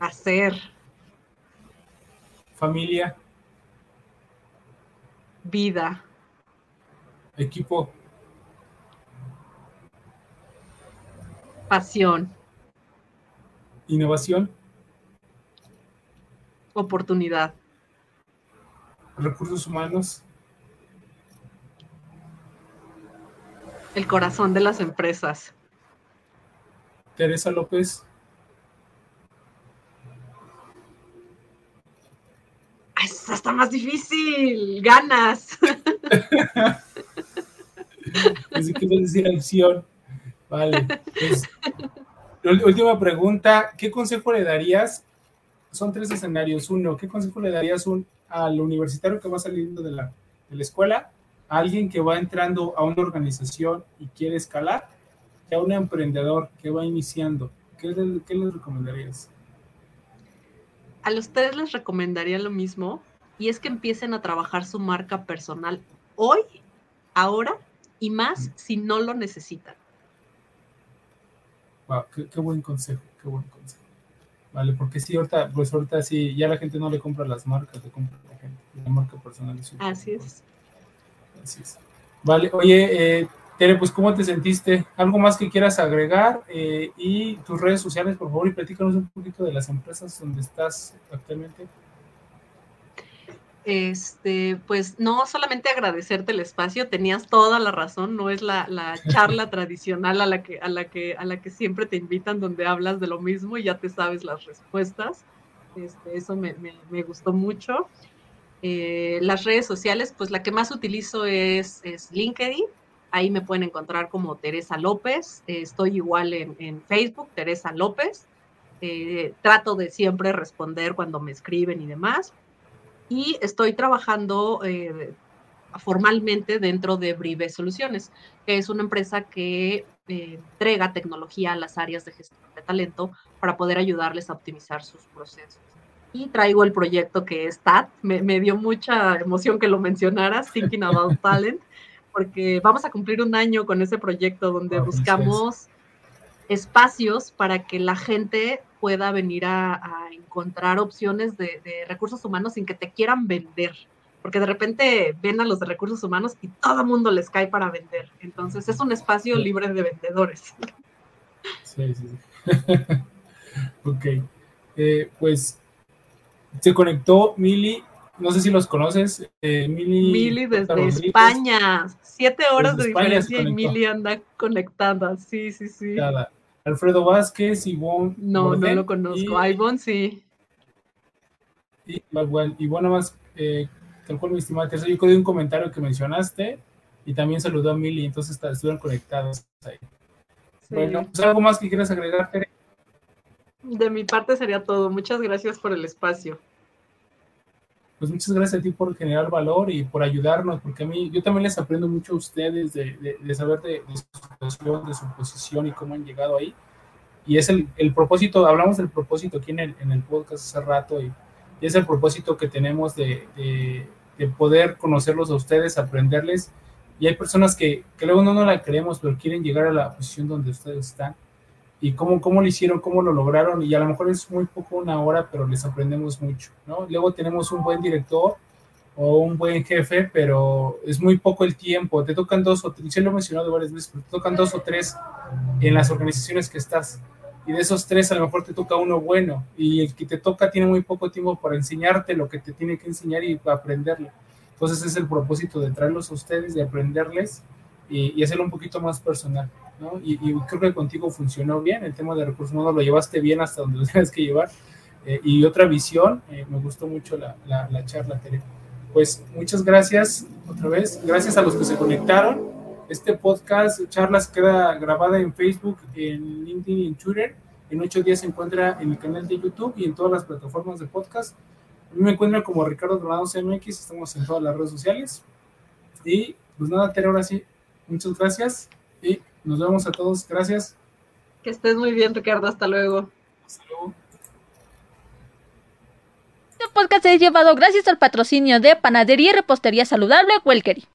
Hacer. Familia. Vida. Equipo. Pasión. Innovación. Oportunidad. Recursos humanos. El corazón de las empresas. Teresa López. Esa está más difícil. Ganas. Pensé que decir acción. Vale. Pues, última pregunta. ¿Qué consejo le darías? Son tres escenarios. Uno, ¿qué consejo le darías un, al universitario que va saliendo de la, de la escuela? A alguien que va entrando a una organización y quiere escalar, y a un emprendedor que va iniciando. ¿Qué, le- qué les recomendarías? A los tres les recomendaría lo mismo y es que empiecen a trabajar su marca personal hoy, ahora y más si no lo necesitan. Wow, qué, qué buen consejo, qué buen consejo. Vale, porque sí, ahorita, pues ahorita sí, ya la gente no le compra las marcas, le compra la gente. La marca personal es Así es. Así es. Vale, oye, eh, Tere, pues ¿cómo te sentiste? ¿Algo más que quieras agregar? Eh, y tus redes sociales, por favor, y platícanos un poquito de las empresas donde estás actualmente. Este, pues no solamente agradecerte el espacio, tenías toda la razón, no es la, la charla tradicional a la, que, a, la que, a la que siempre te invitan donde hablas de lo mismo y ya te sabes las respuestas. Este, eso me, me, me gustó mucho. Eh, las redes sociales, pues la que más utilizo es, es LinkedIn. Ahí me pueden encontrar como Teresa López. Eh, estoy igual en, en, Facebook, Teresa López. Eh, trato de siempre responder cuando me escriben y demás. Y estoy trabajando eh, formalmente dentro de Brive Soluciones, que es una empresa que eh, entrega tecnología a las áreas de gestión de talento para poder ayudarles a optimizar sus procesos. Y traigo el proyecto que es TAT. Me, me dio mucha emoción que lo mencionaras, Thinking About Talent, porque vamos a cumplir un año con ese proyecto donde Oh, buscamos espacios para que la gente pueda venir a, a encontrar opciones de, de, recursos humanos sin que te quieran vender. Porque de repente ven a los de recursos humanos y todo el mundo les cae para vender. Entonces es un espacio Sí. libre de vendedores. Sí, sí, sí. ok. Eh, pues se conectó Mili, no sé si los conoces. Eh, Mili, Mili desde. España. Siete horas Desde de diferencia y. Mili anda conectada. Sí, sí, sí. Nada. Alfredo Vázquez, Ivonne. No, no lo conozco. Y, Ivonne sí. y, bueno, más, eh, tal cual mi estimada Teresa, yo codí un comentario que mencionaste y también saludó a Mili, entonces está- estuvieron conectados ahí. sí. Bueno, pues algo más que quieras agregar, Tere? De mi parte sería todo. Muchas gracias por el espacio. Pues muchas gracias a ti por generar valor y por ayudarnos, porque a mí, yo también les aprendo mucho a ustedes de, de, de saber de, de, su situación, de su posición y cómo han llegado ahí. Y es el, el propósito, hablamos del propósito aquí en el, en el podcast hace rato, y, y es el propósito que tenemos de, de, de, poder conocerlos a ustedes, aprenderles. Y hay personas que, que luego no, no la creemos, pero quieren llegar a la posición donde ustedes están. Y cómo, cómo lo hicieron, cómo lo lograron. Y a lo mejor es muy poco una hora, pero les aprendemos mucho. ¿no? Luego tenemos un buen director o un buen jefe, pero es muy poco el tiempo. Te tocan dos o tres, yo lo he mencionado varias veces, pero te tocan dos o tres en las organizaciones que estás. Y de esos tres a lo mejor te toca uno bueno. Y el que te toca tiene muy poco tiempo para enseñarte lo que te tiene que enseñar y para aprenderlo. Entonces es el propósito de traerlos a ustedes, de aprenderles y hacerlo un poquito más personal. ¿No? Y, y, creo que contigo funcionó bien, el tema de recursos humanos lo llevaste bien hasta donde lo tienes que llevar. Eh, y otra visión, eh, me gustó mucho la, la, la charla, Tere. Pues muchas gracias otra vez, gracias a los que se conectaron. Este podcast, charlas, queda grabada en Facebook, en LinkedIn y en Twitter. En ocho días se encuentra en el canal de YouTube y en todas las plataformas de podcast. A mí me encuentran como Ricardo Granados MX, estamos en todas las redes sociales. Y pues nada, Tere, ahora sí, muchas gracias y nos vemos a todos. Gracias. Que estés muy bien, Ricardo. Hasta luego. Hasta luego. Este podcast es llevado gracias al patrocinio de Panadería y Repostería Saludable Welkery.